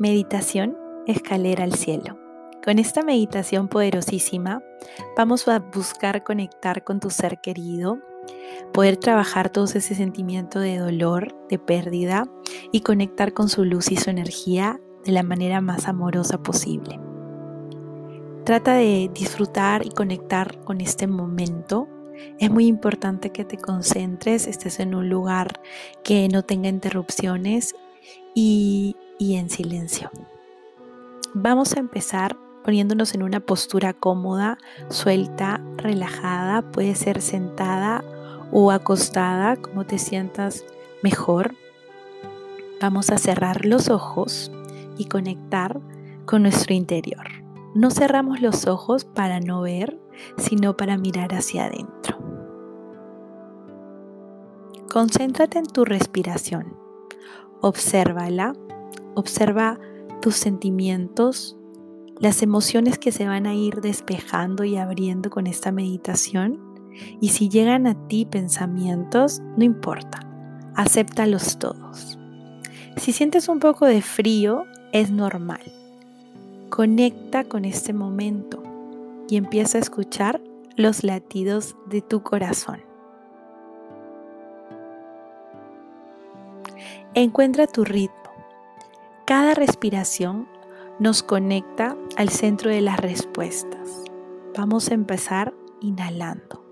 Meditación Escalera al Cielo. Con esta meditación poderosísima vamos a buscar conectar con tu ser querido, poder trabajar todo ese sentimiento de dolor, de pérdida y conectar con su luz y su energía de la manera más amorosa posible. Trata de disfrutar y conectar con este momento. Es muy importante que te concentres, estés en un lugar que no tenga interrupciones y y en silencio. Vamos a empezar poniéndonos en una postura cómoda, suelta, relajada. Puede ser sentada o acostada, como te sientas mejor. Vamos a cerrar los ojos y conectar con nuestro interior. No cerramos los ojos para no ver, sino para mirar hacia adentro. Concéntrate en tu respiración. Obsérvala Observa tus sentimientos, las emociones que se van a ir despejando y abriendo con esta meditación. Y si llegan a ti pensamientos, no importa, acéptalos todos. Si sientes un poco de frío, es normal. Conecta con este momento y empieza a escuchar los latidos de tu corazón. Encuentra tu ritmo cada respiración nos conecta al centro de las respuestas. Vamos a empezar inhalando.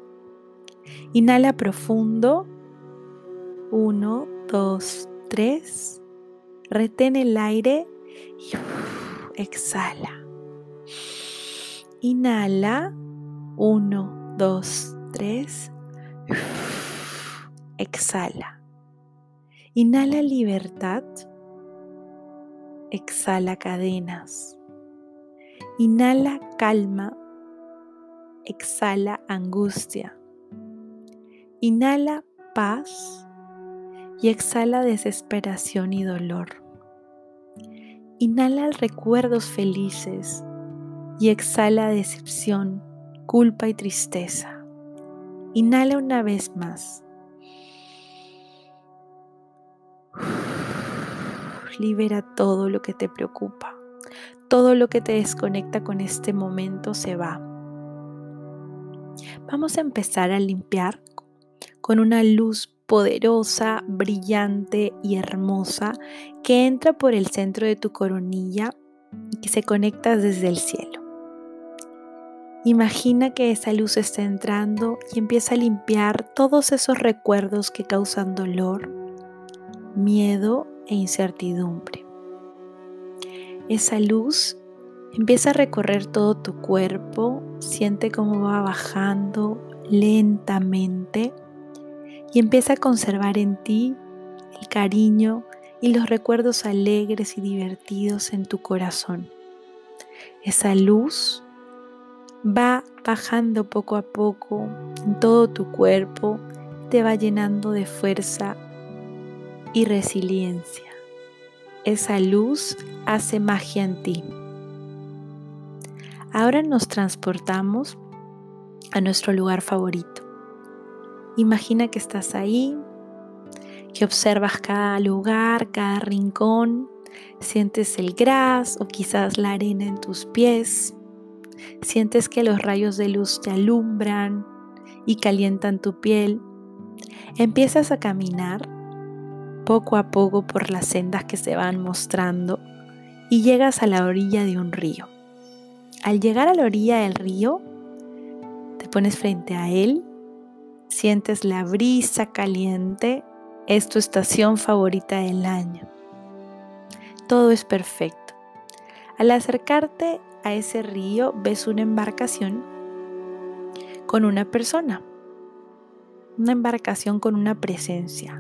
Inhala profundo. Uno, dos, tres. Retén el aire y exhala. Inhala. Uno, dos, tres. exhala. Inhala libertad. Exhala cadenas. Inhala calma. Exhala angustia. Inhala paz y exhala desesperación y dolor. Inhala recuerdos felices y exhala decepción, culpa y tristeza. Inhala una vez más. Libera todo lo que te preocupa. Todo lo que te desconecta con este momento se va. Vamos a empezar a limpiar con una luz poderosa, brillante y hermosa que entra por el centro de tu coronilla y que se conecta desde el cielo. Imagina que esa luz está entrando y empieza a limpiar todos esos recuerdos que causan dolor, miedo e incertidumbre. Esa luz empieza a recorrer todo tu cuerpo, siente cómo va bajando lentamente y empieza a conservar en ti el cariño y los recuerdos alegres y divertidos en tu corazón. Esa luz va bajando poco a poco en todo tu cuerpo, te va llenando de fuerza y resiliencia. Esa luz hace magia en ti. Ahora nos transportamos a nuestro lugar favorito. Imagina que estás ahí, que observas cada lugar, cada rincón, sientes el gras o quizás la arena en tus pies, sientes que los rayos de luz te alumbran y calientan tu piel. Empiezas a caminar poco a poco por las sendas que se van mostrando y llegas a la orilla de un río. Al llegar a la orilla del río, te pones frente a él, sientes la brisa caliente, es tu estación favorita del año. Todo es perfecto. Al acercarte a ese río ves una embarcación con una persona, una embarcación con una presencia,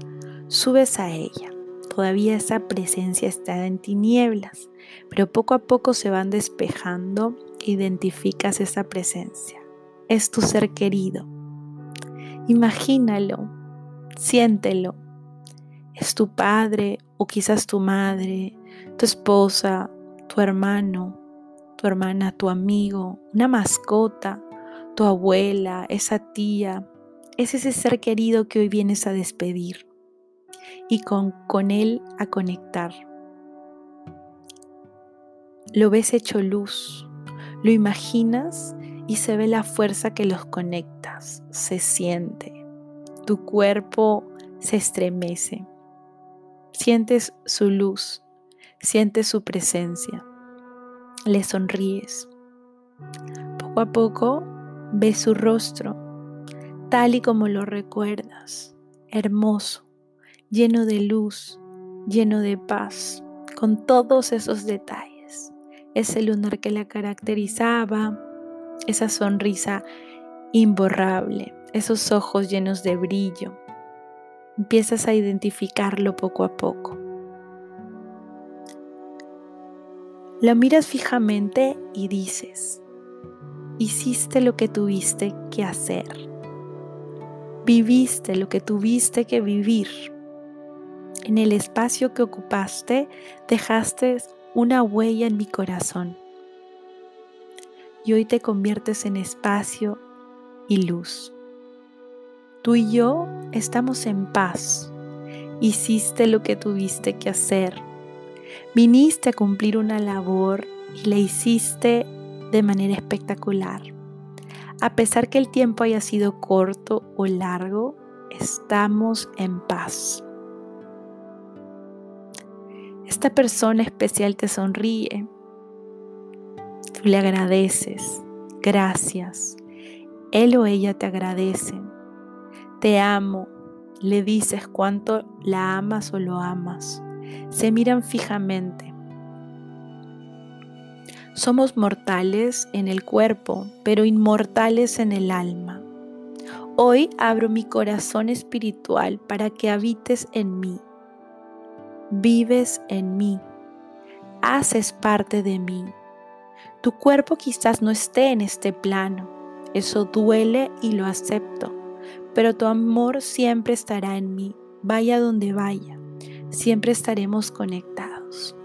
Subes a ella. Todavía esa presencia está en tinieblas, pero poco a poco se van despejando identificas esa presencia. Es tu ser querido. Imagínalo, siéntelo. Es tu padre o quizás tu madre, tu esposa, tu hermano, tu hermana, tu amigo, una mascota, tu abuela, esa tía. Es ese ser querido que hoy vienes a despedir y con, con Él a conectar. lo ves hecho luz, lo imaginas y se ve la fuerza que los conectas, se siente. Tu cuerpo se estremece. Sientes su luz, sientes su presencia. Le sonríes. Poco a poco ves su rostro, tal y como lo recuerdas, hermoso, lleno de luz, lleno de paz, con todos esos detalles. Ese lunar que la caracterizaba, esa sonrisa imborrable, esos ojos llenos de brillo. Empiezas a identificarlo poco a poco. Lo miras fijamente y dices, hiciste lo que tuviste que hacer. Viviste lo que tuviste que vivir. En el espacio que ocupaste dejaste una huella en mi corazón. Y hoy te conviertes en espacio y luz. Tú y yo estamos en paz. Hiciste lo que tuviste que hacer Viniste a cumplir una labor y la hiciste de manera espectacular. A pesar que el tiempo haya sido corto o largo, estamos en paz. Esta persona especial te sonríe. Tú le agradeces. Gracias. Él o ella te agradece. Te amo. Le dices cuánto la amas o lo amas se miran fijamente. Somos mortales en el cuerpo, pero inmortales en el alma. Hoy abro mi corazón espiritual para que habites en mí. Vives en mí. Haces parte de mí. Tu cuerpo quizás no esté en este plano. Eso duele y lo acepto. Pero tu amor siempre estará en mí, vaya donde vaya siempre estaremos conectados.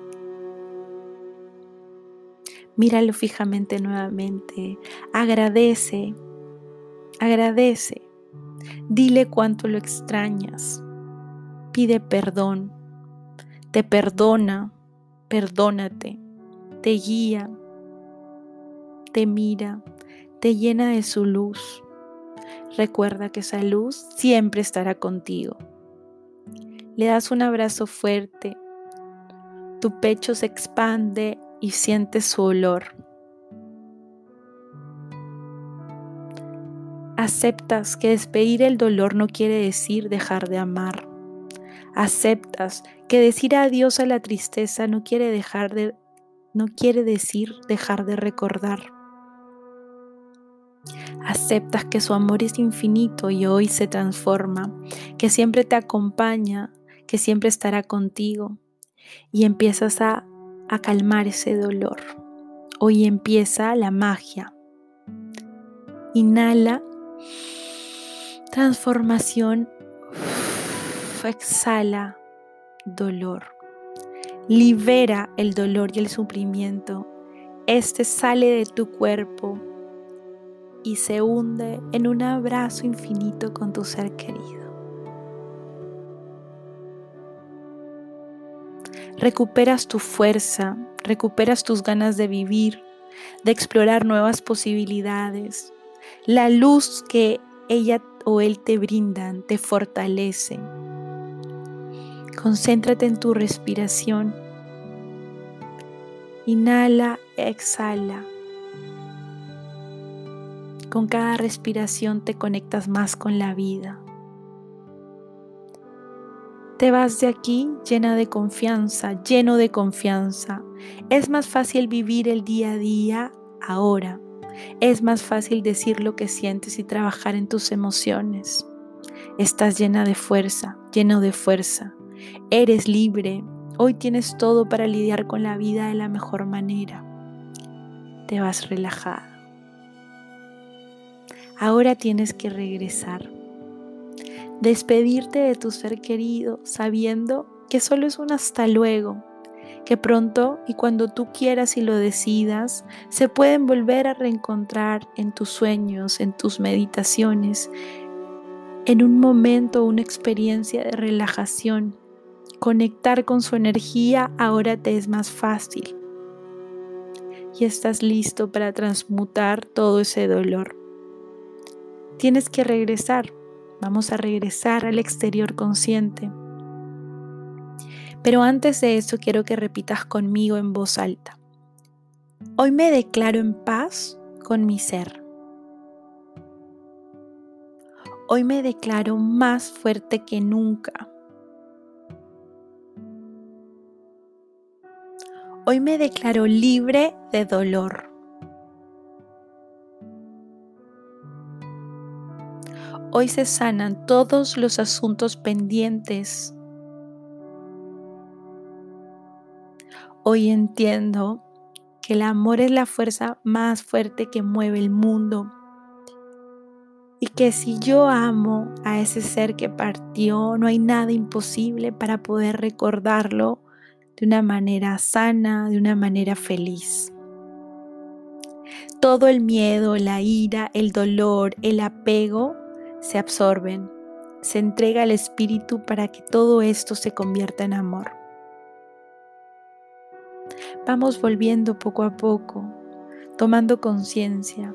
Míralo fijamente nuevamente, agradece, agradece, dile cuánto lo extrañas, pide perdón, te perdona, perdónate, te guía, te mira, te llena de su luz. Recuerda que esa luz siempre estará contigo. Le das un abrazo fuerte. Tu pecho se expande y sientes su olor. Aceptas que despedir el dolor no quiere decir dejar de amar. Aceptas que decir adiós a la tristeza no quiere dejar de no quiere decir dejar de recordar. Aceptas que su amor es infinito y hoy se transforma, que siempre te acompaña que siempre estará contigo y empiezas a, a calmar ese dolor. Hoy empieza la magia. Inhala, transformación, exhala, dolor. Libera el dolor y el sufrimiento. Este sale de tu cuerpo y se hunde en un abrazo infinito con tu ser querido. recuperas tu fuerza, recuperas tus ganas de vivir, de explorar nuevas posibilidades. La luz que ella o él te brindan te fortalece. Concéntrate en tu respiración. Inhala, exhala. Con cada respiración te conectas más con la vida. Te vas de aquí llena de confianza, lleno de confianza. Es más fácil vivir el día a día ahora. Es más fácil decir lo que sientes y trabajar en tus emociones. Estás llena de fuerza, lleno de fuerza. Eres libre. Hoy tienes todo para lidiar con la vida de la mejor manera. Te vas relajada. Ahora tienes que regresar despedirte de tu ser querido sabiendo que solo es un hasta luego, que pronto y cuando tú quieras y lo decidas, se pueden volver a reencontrar en tus sueños, en tus meditaciones, en un momento, una experiencia de relajación. Conectar con su energía ahora te es más fácil. y estás listo para transmutar todo ese dolor. Tienes que regresar. Vamos a regresar al exterior consciente. Pero antes de eso quiero que repitas conmigo en voz alta. Hoy me declaro en paz con mi ser. Hoy me declaro más fuerte que nunca. Hoy me declaro libre de dolor. Hoy se sanan todos los asuntos pendientes. Hoy entiendo que el amor es la fuerza más fuerte que mueve el mundo. Y que si yo amo a ese ser que partió, no hay nada imposible para poder recordarlo de una manera sana, de una manera feliz. Todo el miedo, la ira, el dolor, el apego se absorben, se entrega al espíritu para que todo esto se convierta en amor. Vamos volviendo poco a poco, tomando conciencia.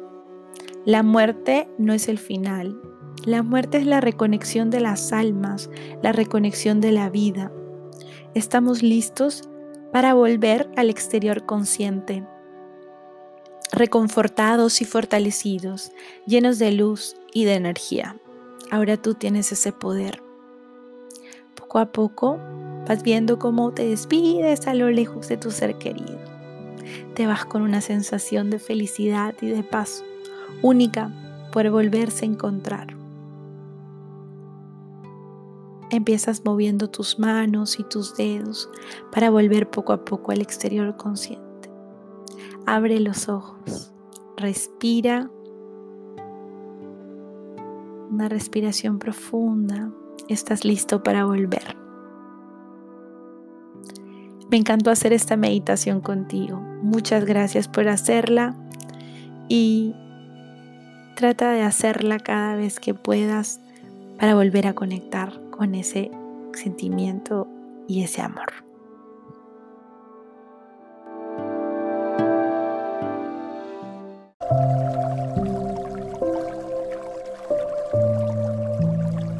La muerte no es el final. La muerte es la reconexión de las almas, la reconexión de la vida estamos listos para volver al exterior consciente, reconfortados y fortalecidos, llenos de luz y de energía. Ahora tú tienes ese poder. Poco a poco vas viendo cómo te despides a lo lejos de tu ser querido. Te vas con una sensación de felicidad y de paz única por volverse a encontrar. Empiezas moviendo tus manos y tus dedos para volver poco a poco al exterior consciente. Abre los ojos, respira. Una respiración profunda. Estás listo para volver. Me encantó hacer esta meditación contigo. Muchas gracias por hacerla y trata de hacerla cada vez que puedas para volver a conectar con ese sentimiento y ese amor.